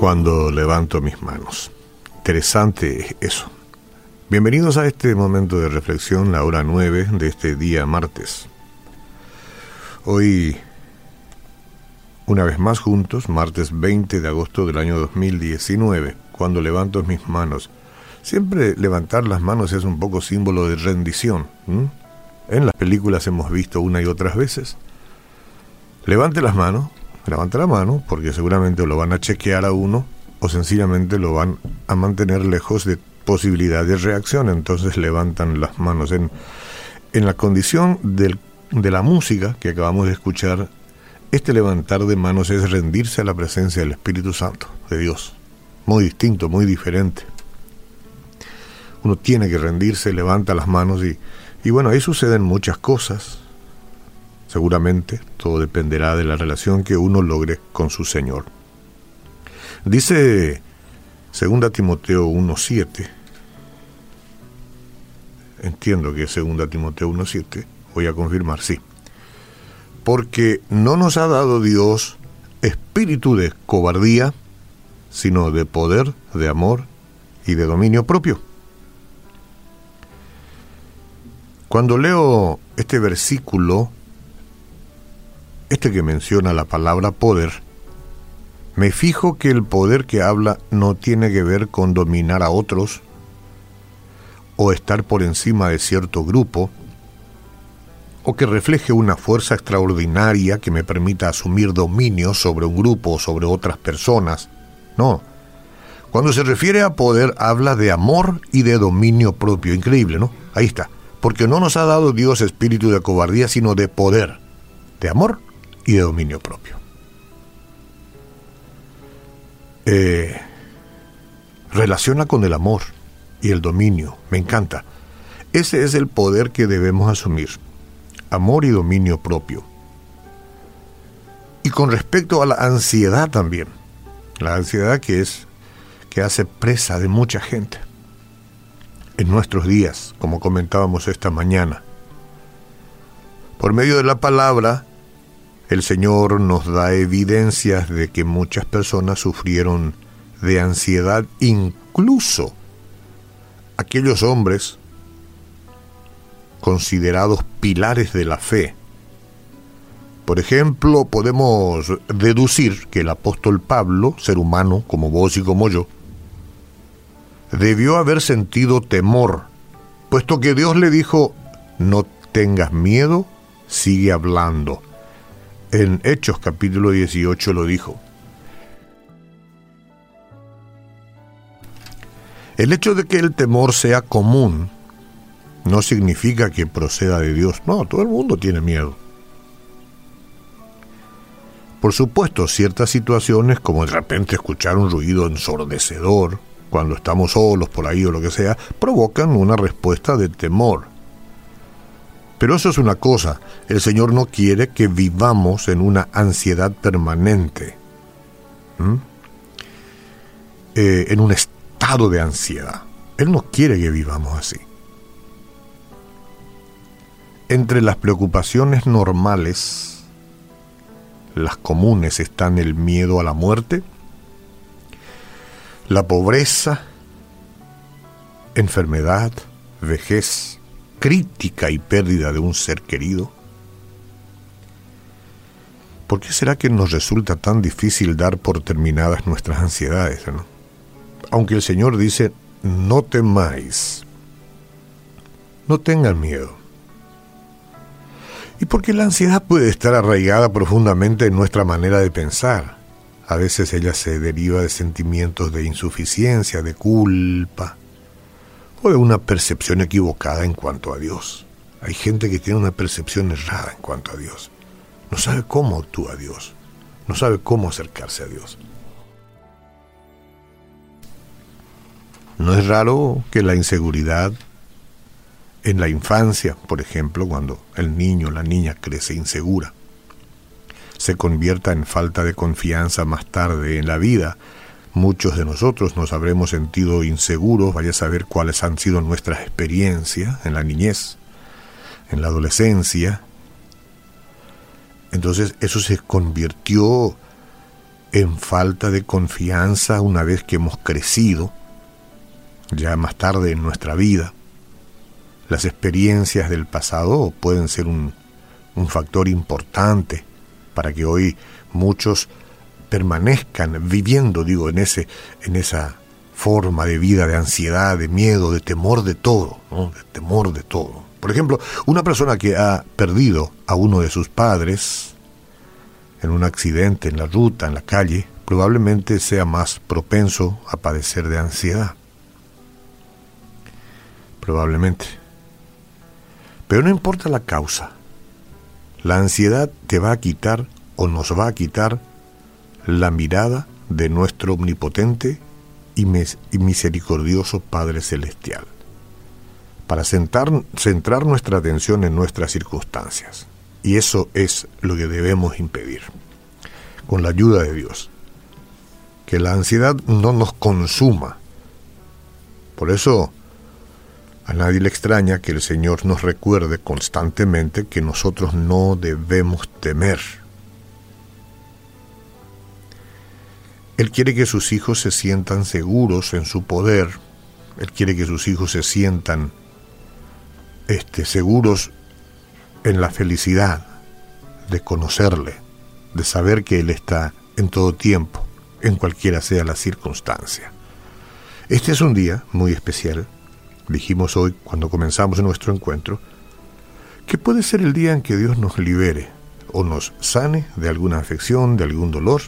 cuando levanto mis manos. Interesante eso. Bienvenidos a este momento de reflexión, la hora 9 de este día martes. Hoy, una vez más juntos, martes 20 de agosto del año 2019, cuando levanto mis manos. Siempre levantar las manos es un poco símbolo de rendición. En las películas hemos visto una y otras veces. Levante las manos, levanta la mano, porque seguramente lo van a chequear a uno o sencillamente lo van a mantener lejos de posibilidad de reacción, entonces levantan las manos. En, en la condición del, de la música que acabamos de escuchar, este levantar de manos es rendirse a la presencia del Espíritu Santo, de Dios. Muy distinto, muy diferente. Uno tiene que rendirse, levanta las manos y, y bueno, ahí suceden muchas cosas. Seguramente todo dependerá de la relación que uno logre con su Señor. Dice 2 Timoteo 1.7, entiendo que es 2 Timoteo 1.7, voy a confirmar, sí. Porque no nos ha dado Dios espíritu de cobardía, sino de poder, de amor y de dominio propio. Cuando leo este versículo, este que menciona la palabra poder, me fijo que el poder que habla no tiene que ver con dominar a otros o estar por encima de cierto grupo, o que refleje una fuerza extraordinaria que me permita asumir dominio sobre un grupo o sobre otras personas. No. Cuando se refiere a poder, habla de amor y de dominio propio. Increíble, ¿no? Ahí está. Porque no nos ha dado Dios espíritu de cobardía, sino de poder, de amor y de dominio propio. Eh, relaciona con el amor y el dominio, me encanta. Ese es el poder que debemos asumir, amor y dominio propio. Y con respecto a la ansiedad también, la ansiedad que es que hace presa de mucha gente en nuestros días, como comentábamos esta mañana. Por medio de la palabra el Señor nos da evidencias de que muchas personas sufrieron de ansiedad, incluso aquellos hombres considerados pilares de la fe. Por ejemplo, podemos deducir que el apóstol Pablo, ser humano como vos y como yo, debió haber sentido temor, puesto que Dios le dijo, no tengas miedo, sigue hablando en Hechos capítulo 18 lo dijo. El hecho de que el temor sea común no significa que proceda de Dios. No, todo el mundo tiene miedo. Por supuesto, ciertas situaciones, como de repente escuchar un ruido ensordecedor, cuando estamos solos por ahí o lo que sea, provocan una respuesta de temor. Pero eso es una cosa, el Señor no quiere que vivamos en una ansiedad permanente, eh, en un estado de ansiedad. Él no quiere que vivamos así. Entre las preocupaciones normales, las comunes están el miedo a la muerte, la pobreza, enfermedad, vejez, crítica y pérdida de un ser querido? ¿Por qué será que nos resulta tan difícil dar por terminadas nuestras ansiedades? Aunque el Señor dice, no temáis, no tengan miedo. Y porque la ansiedad puede estar arraigada profundamente en nuestra manera de pensar. A veces ella se deriva de sentimientos de insuficiencia, de culpa, o de una percepción equivocada en cuanto a Dios. Hay gente que tiene una percepción errada en cuanto a Dios. No sabe cómo actúa Dios. No sabe cómo acercarse a Dios. No es raro que la inseguridad en la infancia, por ejemplo, cuando el niño o la niña crece insegura, se convierta en falta de confianza más tarde en la vida Muchos de nosotros nos habremos sentido inseguros, vaya a saber cuáles han sido nuestras experiencias en la niñez, en la adolescencia. Entonces eso se convirtió en falta de confianza una vez que hemos crecido, ya más tarde en nuestra vida. Las experiencias del pasado pueden ser un, un factor importante para que hoy muchos permanezcan viviendo, digo, en ese, en esa forma de vida de ansiedad, de miedo, de temor de todo, ¿no? de temor de todo. Por ejemplo, una persona que ha perdido a uno de sus padres en un accidente en la ruta, en la calle, probablemente sea más propenso a padecer de ansiedad. Probablemente. Pero no importa la causa. La ansiedad te va a quitar o nos va a quitar la mirada de nuestro omnipotente y, misericordioso Padre Celestial, para centrar nuestra atención en nuestras circunstancias. Y eso es lo que debemos impedir, con la ayuda de Dios. Que la ansiedad no nos consuma. Por eso a nadie le extraña que el Señor nos recuerde constantemente que nosotros no debemos temer Él quiere que sus hijos se sientan seguros en su poder. Él quiere que sus hijos se sientan este, seguros en la felicidad de conocerle, de saber que Él está en todo tiempo, en cualquiera sea la circunstancia. Este es un día muy especial, dijimos hoy cuando comenzamos nuestro encuentro, que puede ser el día en que Dios nos libere o nos sane de alguna afección, de algún dolor,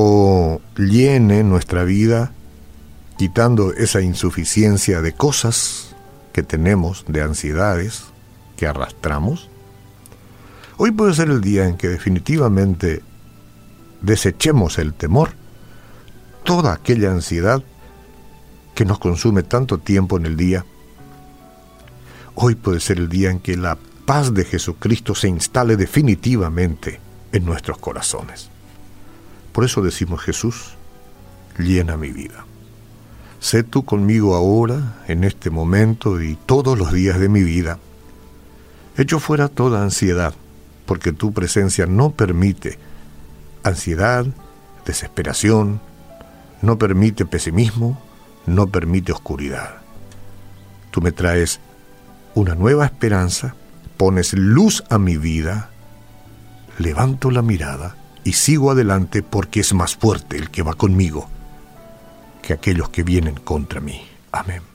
o llene nuestra vida quitando esa insuficiencia de cosas que tenemos, de ansiedades que arrastramos. Hoy puede ser el día en que definitivamente desechemos el temor, toda aquella ansiedad que nos consume tanto tiempo en el día. Hoy puede ser el día en que la paz de Jesucristo se instale definitivamente en nuestros corazones. Por eso decimos Jesús, llena mi vida. Sé tú conmigo ahora, en este momento y todos los días de mi vida. Echo fuera toda ansiedad, porque tu presencia no permite ansiedad, desesperación, no permite pesimismo, no permite oscuridad. Tú me traes una nueva esperanza, pones luz a mi vida, levanto la mirada y sigo adelante porque es más fuerte el que va conmigo que aquellos que vienen contra mí. Amén.